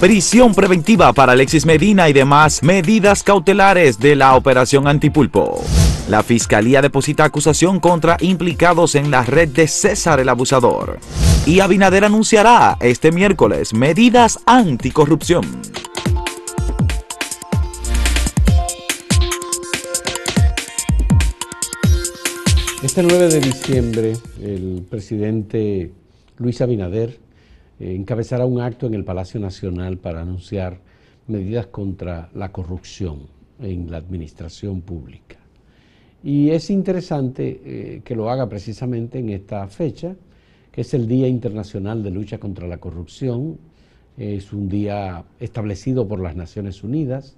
Prisión preventiva para Alexis Medina y demás medidas cautelares de la operación Antipulpo. La Fiscalía deposita acusación contra implicados en la red de César el Abusador. Y Abinader anunciará este miércoles medidas anticorrupción. Este 9 de diciembre, el presidente Luis Abinader encabezará un acto en el Palacio Nacional para anunciar medidas contra la corrupción en la administración pública. Y es interesante eh, que lo haga precisamente en esta fecha, que es el Día Internacional de Lucha contra la Corrupción. Es un día establecido por las Naciones Unidas.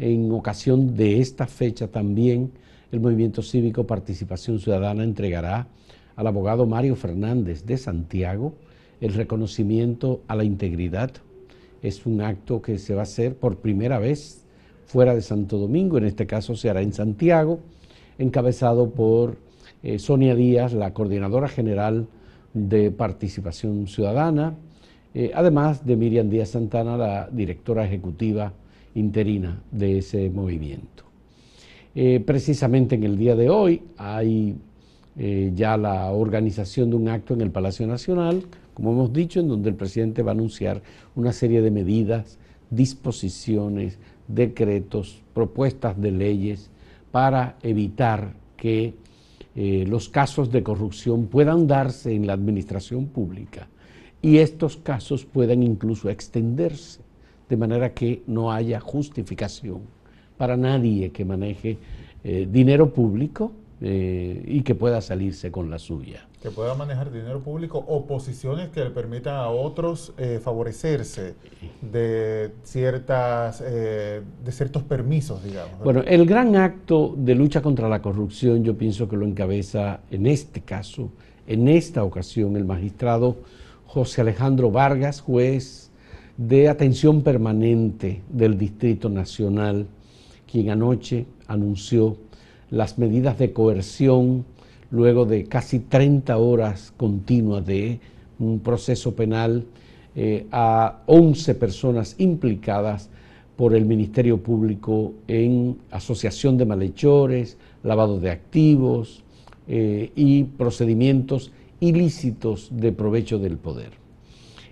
En ocasión de esta fecha también el Movimiento Cívico Participación Ciudadana entregará al abogado Mario Fernández de Santiago el reconocimiento a la integridad. Es un acto que se va a hacer por primera vez fuera de Santo Domingo, en este caso se hará en Santiago, encabezado por eh, Sonia Díaz, la coordinadora general de Participación Ciudadana, eh, además de Miriam Díaz Santana, la directora ejecutiva interina de ese movimiento. Eh, precisamente en el día de hoy hay ya la organización de un acto en el Palacio Nacional, como hemos dicho, en donde el presidente va a anunciar una serie de medidas, disposiciones, decretos, propuestas de leyes para evitar que eh, los casos de corrupción puedan darse en la administración pública y estos casos puedan incluso extenderse, de manera que no haya justificación para nadie que maneje eh, dinero público eh, y que pueda salirse con la suya. Que pueda manejar dinero público o posiciones que le permitan a otros eh, favorecerse de, ciertas, de ciertos permisos, digamos. Bueno, el gran acto de lucha contra la corrupción yo pienso que lo encabeza en este caso, en esta ocasión, el magistrado José Alejandro Vargas, juez de atención permanente del Distrito Nacional quien anoche anunció las medidas de coerción luego de casi 30 horas continuas de un proceso penal eh, a 11 personas implicadas por el Ministerio Público en asociación de malhechores, lavado de activos eh, y procedimientos ilícitos de provecho del poder.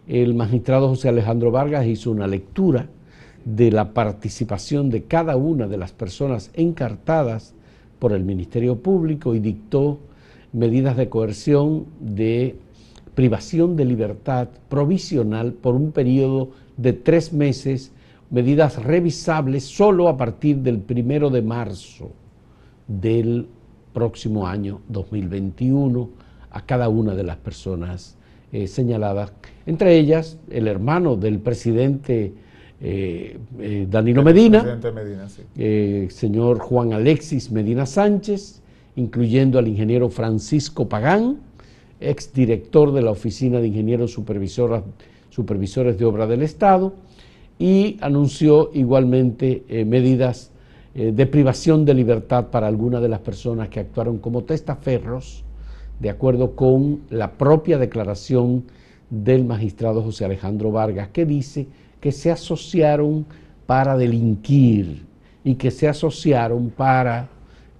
El magistrado José Alejandro Vargas hizo una lectura de la participación de cada una de las personas encartadas por el Ministerio Público y dictó medidas de coerción de privación de libertad provisional por un periodo de tres meses, medidas revisables solo a partir del primero de marzo del próximo año 2021 a cada una de las personas eh, señaladas, entre ellas el hermano del presidente eh, eh, Danilo Medina, eh, señor Juan Alexis Medina Sánchez, incluyendo al ingeniero Francisco Pagán, exdirector de la Oficina de Ingenieros Supervisores de Obra del Estado, y anunció igualmente medidas de privación de libertad para algunas de las personas que actuaron como testaferros, de acuerdo con la propia declaración del magistrado José Alejandro Vargas, que dice que se asociaron para delinquir y que se asociaron para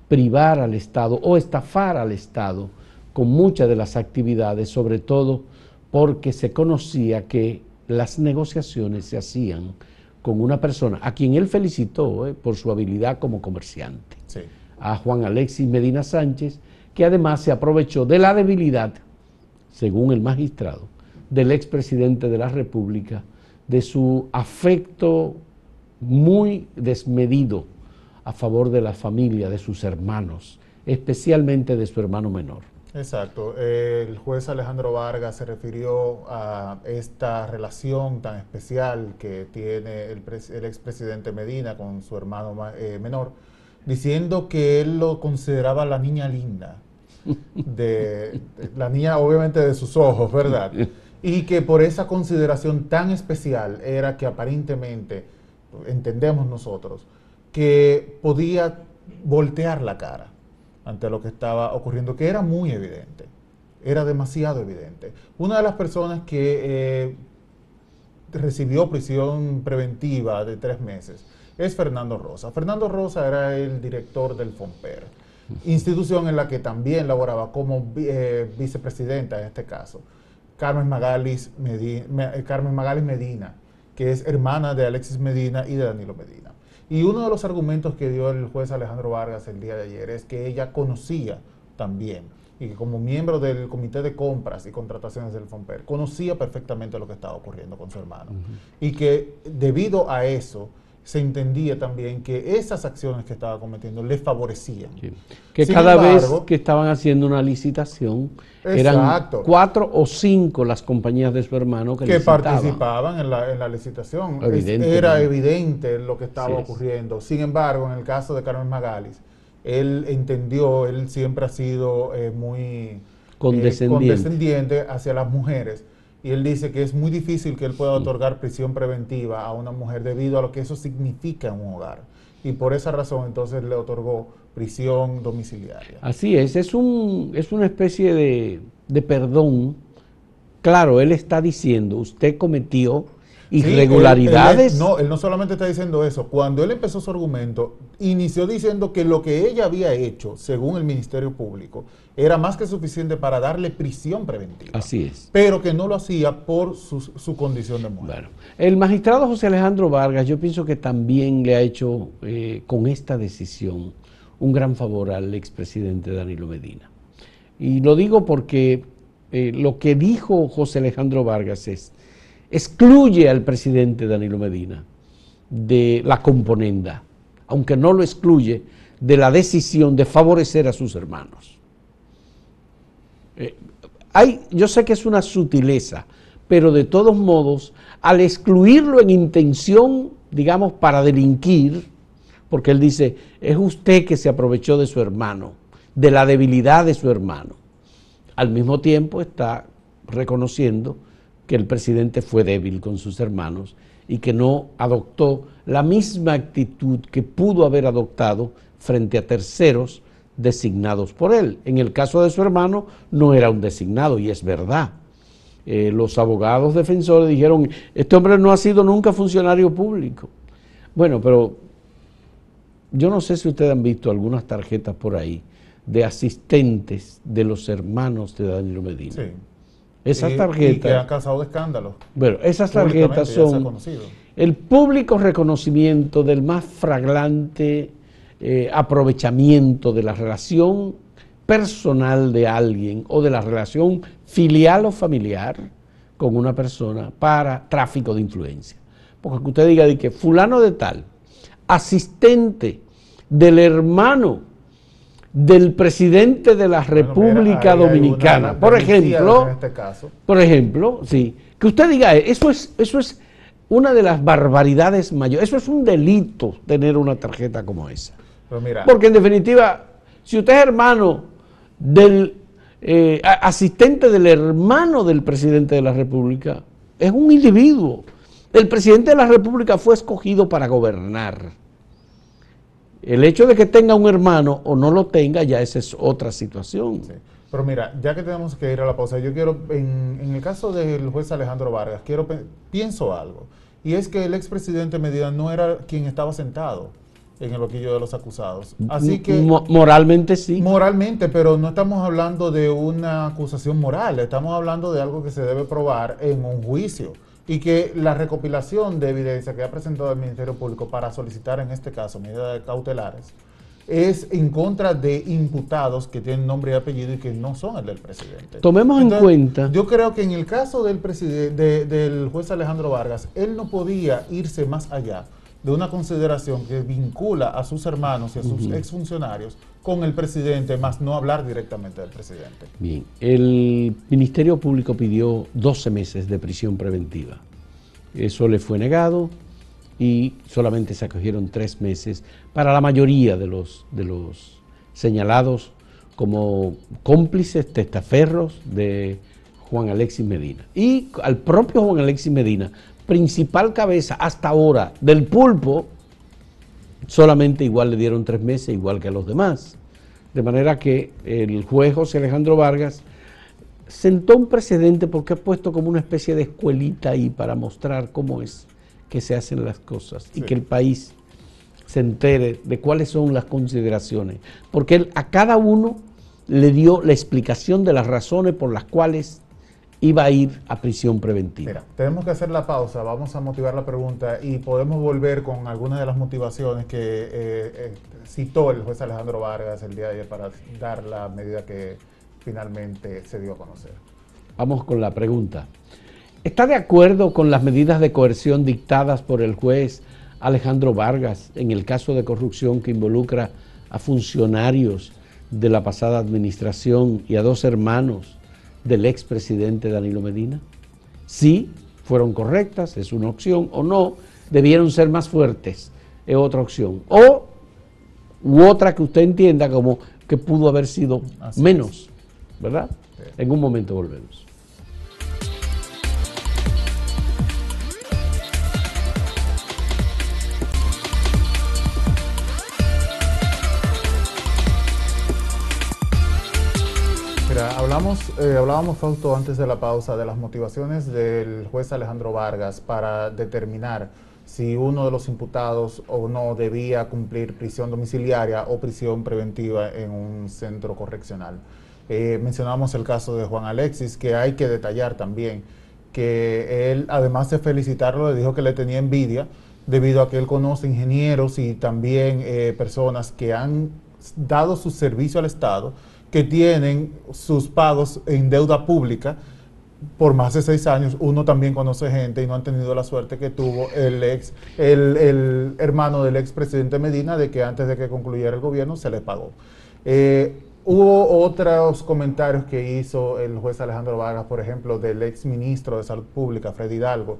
privar al Estado o estafar al Estado con muchas de las actividades, sobre todo porque se conocía que las negociaciones se hacían con una persona a quien él felicitó eh, por su habilidad como comerciante, a Juan Alexis Medina Sánchez, que además se aprovechó de la debilidad, según el magistrado, del expresidente de la República, de su afecto muy desmedido a favor de la familia, de sus hermanos, especialmente de su hermano menor. Exacto. El juez Alejandro Vargas se refirió a esta relación tan especial que tiene el, expresidente Medina con su hermano eh, menor, diciendo que él lo consideraba la niña linda, de la niña obviamente de sus ojos, ¿verdad? y que por esa consideración tan especial era que aparentemente, entendemos nosotros, que podía voltear la cara ante lo que estaba ocurriendo, que era muy evidente, era demasiado evidente. Una de las personas que recibió prisión preventiva de tres meses es Fernando Rosa. Fernando Rosa era el director del FOMPER, institución en la que también laboraba como eh, vicepresidenta en este caso, Carmen Magalis, Medina, eh, Carmen Magalis Medina, que es hermana de Alexis Medina y de Danilo Medina. Y uno de los argumentos que dio el juez Alejandro Vargas el día de ayer es que ella conocía también y que como miembro del comité de compras y contrataciones del FOMPER conocía perfectamente lo que estaba ocurriendo con su hermano. Y que debido a eso, se entendía también que esas acciones que estaba cometiendo le favorecían. Que cada vez que estaban haciendo una licitación, eran cuatro o cinco las compañías de su hermano que, participaban en la, licitación. era evidente lo que estaba ocurriendo. Sin embargo, en el caso de Carmen Magalis, él entendió, él siempre ha sido eh, muy eh, condescendiente hacia las mujeres y él dice que es muy difícil que él pueda otorgar prisión preventiva a una mujer debido a lo que eso significa en un hogar. Y por esa razón entonces le otorgó prisión domiciliaria. Así es, es, un, es una especie de, de perdón. Claro, él está diciendo, usted cometió irregularidades. no, él no solamente está diciendo eso. Cuando él empezó su argumento, inició diciendo que lo que ella había hecho, según el Ministerio Público, era más que suficiente para darle prisión preventiva. Así es. Pero que no lo hacía por su, condición de mujer. Bueno, el magistrado José Alejandro Vargas, yo pienso que también le ha hecho eh, con esta decisión un gran favor al expresidente Danilo Medina. Y lo digo porque eh, lo que dijo José Alejandro Vargas es, excluye al presidente Danilo Medina de la componenda, aunque no lo excluye de la decisión de favorecer a sus hermanos. Eh, hay, yo sé que es una sutileza, pero de todos modos, al excluirlo en intención, digamos, para delinquir, porque él dice, es usted que se aprovechó de su hermano, de la debilidad de su hermano. Al mismo tiempo está reconociendo que el presidente fue débil con sus hermanos y que no adoptó la misma actitud que pudo haber adoptado frente a terceros designados por él. En el caso de su hermano no era un designado y es verdad. Eh, los abogados defensores dijeron, este hombre no ha sido nunca funcionario público. Bueno, pero yo no sé si ustedes han visto algunas tarjetas por ahí de asistentes de los hermanos de Danilo Medina. Sí. Esas tarjetas. que han causado escándalo. Bueno, esas tarjetas son el público reconocimiento del más fraglante eh, aprovechamiento de la relación personal de alguien o de la relación filial o familiar con una persona para tráfico de influencia. Porque que usted diga de que fulano de tal, asistente del hermano del presidente de la República Dominicana. Por ejemplo, este por ejemplo, sí, que usted diga, eso es, eso es una de las barbaridades mayores, eso es un delito tener una tarjeta como esa. Porque en definitiva, si usted es hermano del eh, asistente del hermano del presidente de la República, es un individuo. El presidente de la República fue escogido para gobernar el hecho de que tenga un hermano o no lo tenga, ya esa es otra situación. Pero mira, ya que tenemos que ir a la pausa, yo quiero, en, el caso del juez Alejandro Vargas, quiero pienso algo. Y es que el expresidente Medina no era quien estaba sentado en el loquillo de los acusados. Así que... moralmente sí. Moralmente, pero no estamos hablando de una acusación moral, estamos hablando de algo que se debe probar en un juicio y que la recopilación de evidencia que ha presentado el Ministerio Público para solicitar en este caso medidas cautelares es en contra de imputados que tienen nombre y apellido y que no son el del presidente. Tomemos en cuenta. Yo creo que en el caso del, del juez Alejandro Vargas, él no podía irse más allá de una consideración que vincula a sus hermanos y a sus exfuncionarios con el presidente, más no hablar directamente del presidente. Bien, el Ministerio Público pidió 12 meses de prisión preventiva. Eso le fue negado y solamente se acogieron tres meses para la mayoría de los, de los señalados como cómplices testaferros de Juan Alexis Medina. Y al propio Juan Alexis Medina, principal cabeza hasta ahora del pulpo, solamente igual le dieron tres meses, igual que a los demás. De manera que el juez José Alejandro Vargas sentó un precedente porque ha puesto como una especie de escuelita ahí para mostrar cómo es que se hacen las cosas y que el país se entere de cuáles son las consideraciones. Porque él a cada uno le dio la explicación de las razones por las cuales iba a ir a prisión preventiva. Mira, tenemos que hacer la pausa, vamos a motivar la pregunta y podemos volver con algunas de las motivaciones que eh, eh, citó el juez Alejandro Vargas el día de ayer para dar la medida que finalmente se dio a conocer. Vamos con la pregunta. ¿Está de acuerdo con las medidas de coerción dictadas por el juez Alejandro Vargas en el caso de corrupción que involucra a funcionarios de la pasada administración y a dos hermanos del expresidente Danilo Medina? Sí, fueron correctas, es una opción, o no, debieron ser más fuertes, es otra opción. O u otra que usted entienda como que pudo haber sido menos, ¿verdad? En un momento volvemos. Eh, hablábamos, Fausto, antes de la pausa, de las motivaciones del juez Alejandro Vargas para determinar si uno de los imputados o no debía cumplir prisión domiciliaria o prisión preventiva en un centro correccional. Eh, mencionamos el caso de Juan Alexis, que hay que detallar también que él, además de felicitarlo, le dijo que le tenía envidia debido a que él conoce ingenieros y también eh, personas que han dado su servicio al Estado que tienen sus pagos en deuda pública por más de seis años. Uno también conoce gente y no han tenido la suerte que tuvo el ex, el, hermano del expresidente Medina de que antes de que concluyera el gobierno se le pagó. Eh, hubo otros comentarios que hizo el juez Alejandro Vargas, por ejemplo, del ex ministro de Salud Pública, Freddy Hidalgo,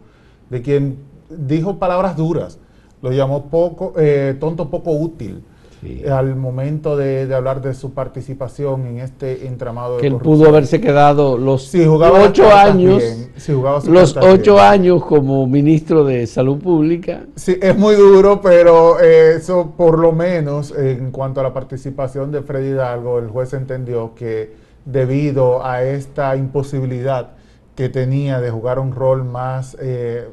de quien dijo palabras duras, lo llamó poco, eh, tonto poco útil al momento de, hablar de su participación en este entramado de que él pudo haberse quedado los ocho años los ocho años como ministro de salud pública. Sí es muy duro pero eh, eso por lo menos en cuanto a la participación de Freddy Hidalgo el juez entendió que debido a esta imposibilidad que tenía de jugar un rol más eh,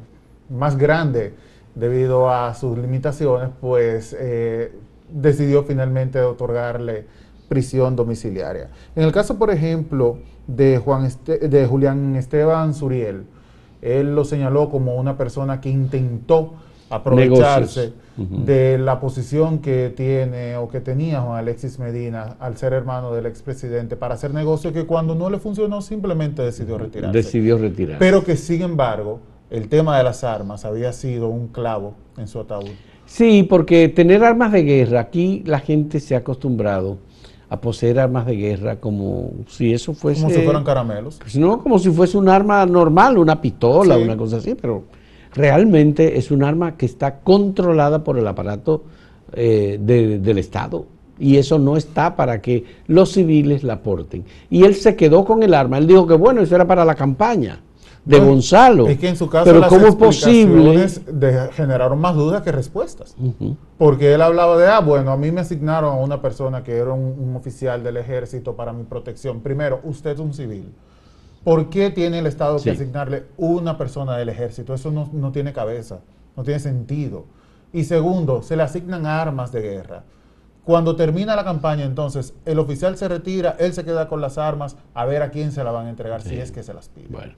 más grande debido a sus limitaciones pues eh, decidió finalmente otorgarle prisión domiciliaria. En el caso, por ejemplo, de, Juan de Julián Esteban Suriel, él lo señaló como una persona que intentó aprovecharse de la posición que tiene o que tenía Juan Alexis Medina al ser hermano del expresidente para hacer negocio que cuando no le funcionó simplemente decidió retirarse. Decidió retirarse. Pero que sin embargo el tema de las armas había sido un clavo en su ataúd. Sí, porque tener armas de guerra, aquí la gente se ha acostumbrado a poseer armas de guerra como si eso fuese... Como si fueran caramelos. Pues no, como si fuese un arma normal, una pistola, una cosa así, pero realmente es un arma que está controlada por el aparato eh, del Estado. Y eso no está para que los civiles la porten. Y él se quedó con el arma. Él dijo que bueno, eso era para la campaña de Gonzalo. Es que en su caso Pero las ¿cómo es posible? generaron más dudas que respuestas. Porque él hablaba de, ah, bueno, a mí me asignaron a una persona que era un, oficial del ejército para mi protección. Primero, usted es un civil. ¿Por qué tiene el Estado que asignarle una persona del ejército? Eso no, no tiene cabeza, no tiene sentido. Y segundo, se le asignan armas de guerra. Cuando termina la campaña, entonces, el oficial se retira, él se queda con las armas, a ver a quién se la van a entregar, si es que se las pide. Bueno.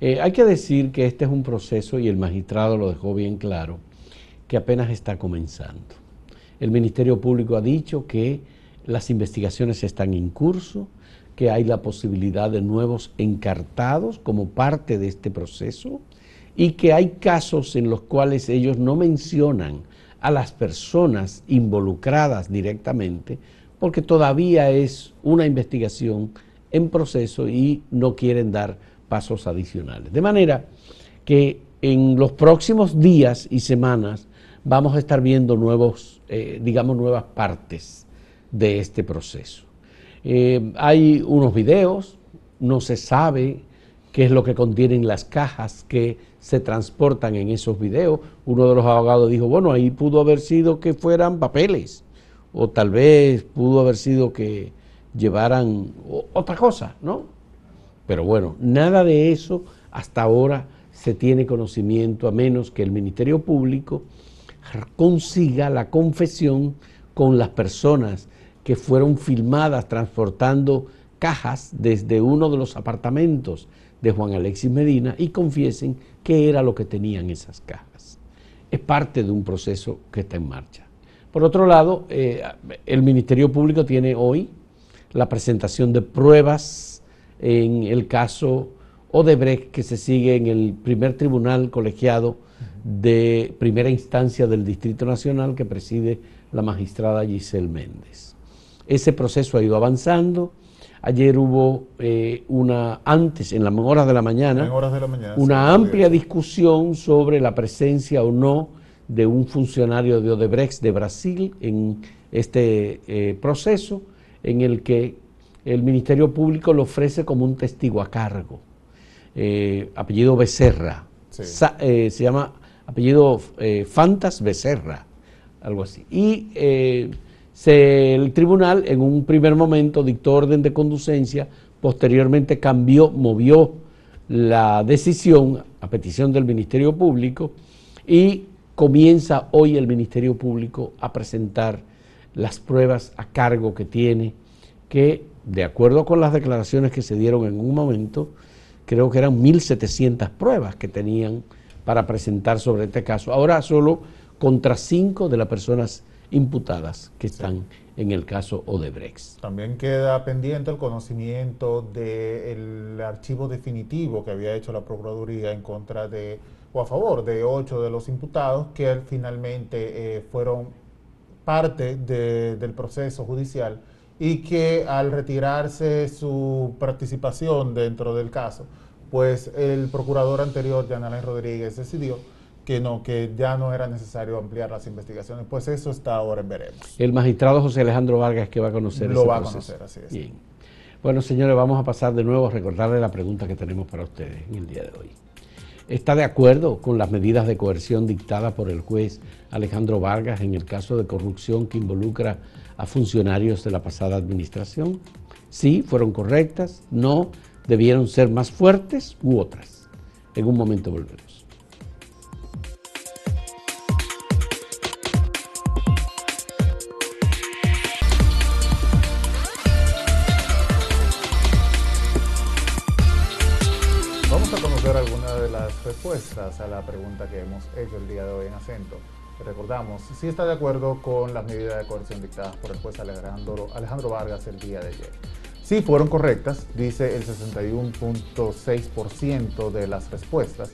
Eh, hay que decir que este es un proceso, y el magistrado lo dejó bien claro, que apenas está comenzando. El Ministerio Público ha dicho que las investigaciones están en curso, que hay la posibilidad de nuevos encartados como parte de este proceso y que hay casos en los cuales ellos no mencionan a las personas involucradas directamente porque todavía es una investigación en proceso y no quieren dar pasos adicionales. De manera que en los próximos días y semanas vamos a estar viendo nuevos, eh, digamos, nuevas partes de este proceso. Eh, hay unos videos, no se sabe qué es lo que contienen las cajas que se transportan en esos videos. Uno de los abogados dijo, bueno, ahí pudo haber sido que fueran papeles, o tal vez pudo haber sido que llevaran otra cosa, ¿no? Pero bueno, nada de eso hasta ahora se tiene conocimiento a menos que el Ministerio Público consiga la confesión con las personas que fueron filmadas transportando cajas desde uno de los apartamentos de Juan Alexis Medina y confiesen qué era lo que tenían esas cajas. Es parte de un proceso que está en marcha. Por otro lado, eh, el Ministerio Público tiene hoy la presentación de pruebas en el caso Odebrecht que se sigue en el primer tribunal colegiado de primera instancia del Distrito Nacional que preside la magistrada Giselle Méndez. Ese proceso ha ido avanzando. Ayer hubo eh, una, antes, en las horas de la mañana, una amplia discusión sobre la presencia o no de un funcionario de Odebrecht de Brasil en este eh, proceso en el que el Ministerio Público lo ofrece como un testigo a cargo. Eh, apellido Becerra. se llama apellido Fantas Becerra, algo así. Y el tribunal en un primer momento dictó orden de conducencia, posteriormente cambió, movió la decisión a petición del Ministerio Público y comienza hoy el Ministerio Público a presentar las pruebas a cargo que tiene, que de acuerdo con las declaraciones que se dieron en un momento, creo que eran 1.700 pruebas que tenían para presentar sobre este caso. Ahora solo contra cinco de las personas imputadas que están en el caso Odebrecht. También queda pendiente el conocimiento del archivo definitivo que había hecho la Procuraduría en contra de, o a favor de ocho de los imputados que finalmente eh, fueron parte del proceso judicial y que al retirarse su participación dentro del caso, pues el procurador anterior, Jan Alain Rodríguez, decidió que no, que ya no era necesario ampliar las investigaciones. Pues eso está ahora en veremos. El magistrado José Alejandro Vargas que va a conocer Lo va a conocer, así es. Bien. Bueno, señores, vamos a pasar de nuevo a recordarle la pregunta que tenemos para ustedes en el día de hoy. ¿Está de acuerdo con las medidas de coerción dictadas por el juez Alejandro Vargas en el caso de corrupción que involucra a funcionarios de la pasada administración? Sí, fueron correctas, no, debieron ser más fuertes u otras. En un momento volveremos. respuestas a la pregunta que hemos hecho el día de hoy en acento. Recordamos, si está de acuerdo con las medidas de coerción dictadas por el juez Alejandro, Alejandro Vargas el día de ayer. Si fueron correctas, dice el 61.6% de las respuestas.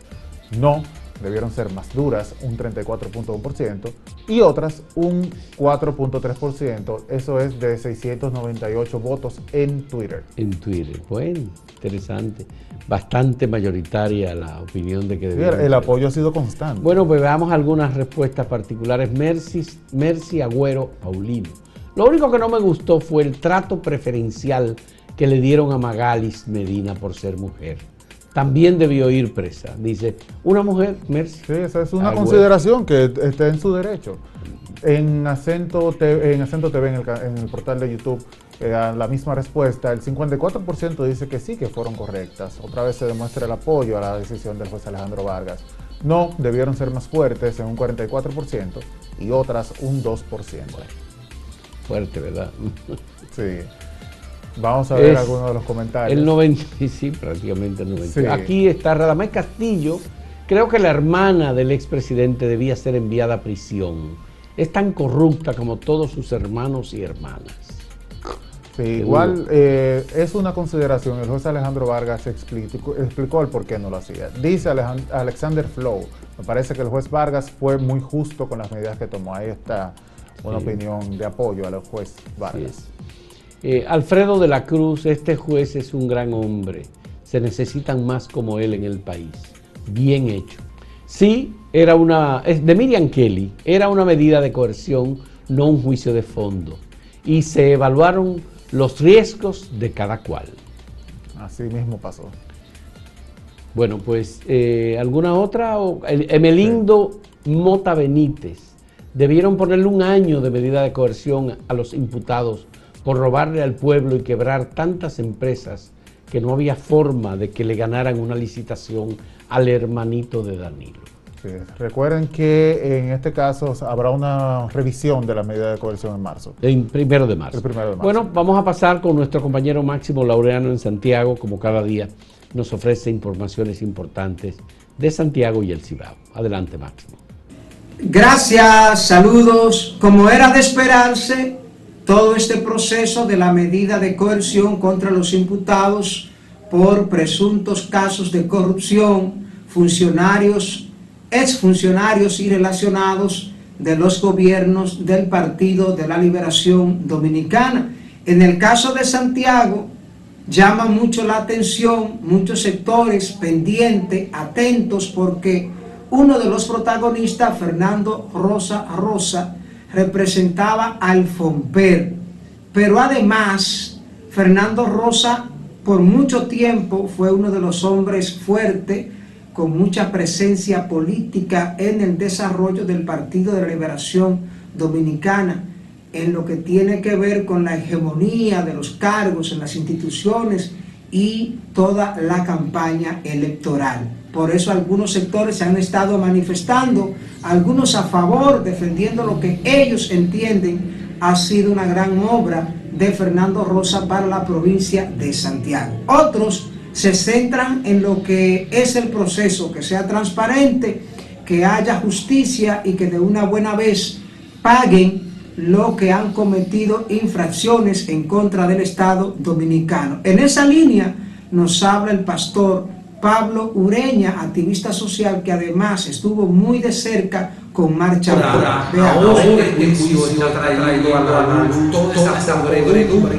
No, debieron ser más duras, un 34.1%, y otras un 4.3%, eso es de 698 votos en Twitter. En Twitter, bueno, interesante. Bastante mayoritaria la opinión de que El apoyo ha sido constante. Bueno, pues veamos algunas respuestas particulares. Mercy, Mercy Agüero Paulino. Lo único que no me gustó fue el trato preferencial que le dieron a Magalis Medina por ser mujer también debió ir presa. Dice, una mujer, Mercy. Sí, esa es una consideración que está en su derecho. En Acento TV, en, Acento TV, en, el, portal de YouTube, eh, la misma respuesta. El 54% dice que sí, que fueron correctas. Otra vez se demuestra el apoyo a la decisión del juez Alejandro Vargas. No, debieron ser más fuertes en un 44% y otras un 2%. fuerte, ¿verdad? sí. Vamos a ver algunos de los comentarios. El 90, sí, prácticamente el 90. Aquí está Radamés Castillo. Creo que la hermana del expresidente debía ser enviada a prisión. Es tan corrupta como todos sus hermanos y hermanas. Sí, igual eh, es una consideración. El juez Alejandro Vargas explicó, explicó el por qué no lo hacía. Dice Alexander Flow, me parece que el juez Vargas fue muy justo con las medidas que tomó. Ahí está una opinión de apoyo al juez Vargas. Eh, Alfredo de la Cruz, este juez es un gran hombre. Se necesitan más como él en el país. Bien hecho. Sí, era una, de Miriam Kelly, era una medida de coerción, no un juicio de fondo. Y se evaluaron los riesgos de cada cual. Así mismo pasó. Bueno, pues, eh, ¿alguna otra? Emelindo Mota Benítez. Debieron ponerle un año de medida de coerción a los imputados por robarle al pueblo y quebrar tantas empresas que no había forma de que le ganaran una licitación al hermanito de Danilo. Recuerden que en este caso habrá una revisión de la medida de coerción en marzo. El primero de marzo. Bueno, vamos a pasar con nuestro compañero Máximo Laureano en Santiago, como cada día nos ofrece informaciones importantes de Santiago y el Cibao. Adelante, Máximo. Gracias, saludos. Como era de esperarse, todo este proceso de la medida de coerción contra los imputados por presuntos casos de corrupción, funcionarios, exfuncionarios y relacionados de los gobiernos del Partido de la Liberación Dominicana. En el caso de Santiago, llama mucho la atención, muchos sectores pendientes, atentos, porque uno de los protagonistas, Fernando Rosa Rosa, representaba al FOMPER. Pero además, Fernando Rosa por mucho tiempo fue uno de los hombres fuertes, con mucha presencia política en el desarrollo del Partido de Liberación Dominicana, en lo que tiene que ver con la hegemonía de los cargos en las instituciones y toda la campaña electoral. Por eso algunos sectores se han estado manifestando, algunos a favor, defendiendo lo que ellos entienden ha sido una gran obra de Fernando Rosa para la provincia de Santiago. Otros se centran en lo que es el proceso, que sea transparente, que haya justicia y que de una buena vez paguen lo que han cometido infracciones en contra del Estado dominicano. En esa línea nos habla el pastor Pablo Ureña, activista social que además estuvo muy de cerca con Marcha Ahora, ahora este juicio ha traído a la luz toda esa podredumbre,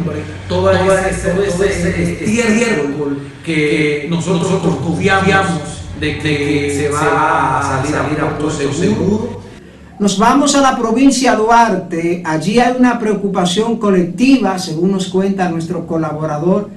todo ese estiércol que nosotros confiamos de que se va a salir a puerto seguro. Nos vamos a la provincia de Duarte, allí hay una preocupación colectiva, según nos cuenta nuestro colaborador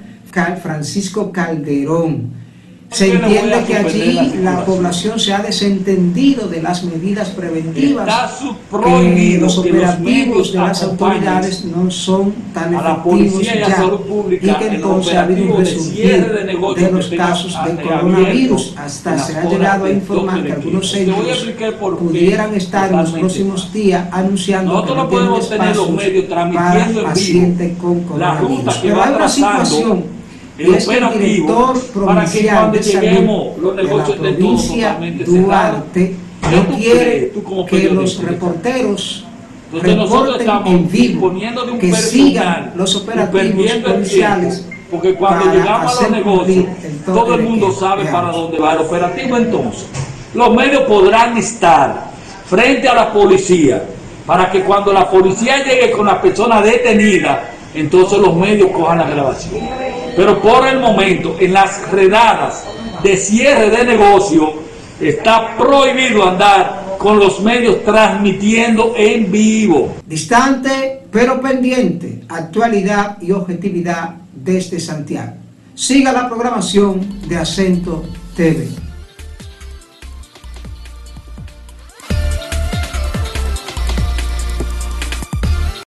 Francisco Calderón. Se entiende que allí la población se ha desentendido de las medidas preventivas, que los operativos de las autoridades no son tan efectivos ya, y que entonces ha habido un resurgir de los casos de coronavirus. Hasta se ha llegado a informar que algunos centros pudieran estar en los próximos días anunciando que no tienen espacios para pacientes con coronavirus. Pero hay una situación y es el director provincial de salud de la provincia Duarte no quiere que los reporteros reporten en vivo, que sigan los operativos policiales porque cuando llegamos a los negocios, todo el mundo sabe para dónde va el operativo. Entonces, los medios podrán estar frente a la policía para que cuando la policía llegue con la persona detenida, entonces los medios cojan la grabación. Pero por el momento, en las redadas de cierre de negocio, está prohibido andar con los medios transmitiendo en vivo. Distante pero pendiente, actualidad y objetividad desde Santiago. Siga la programación de Acento TV.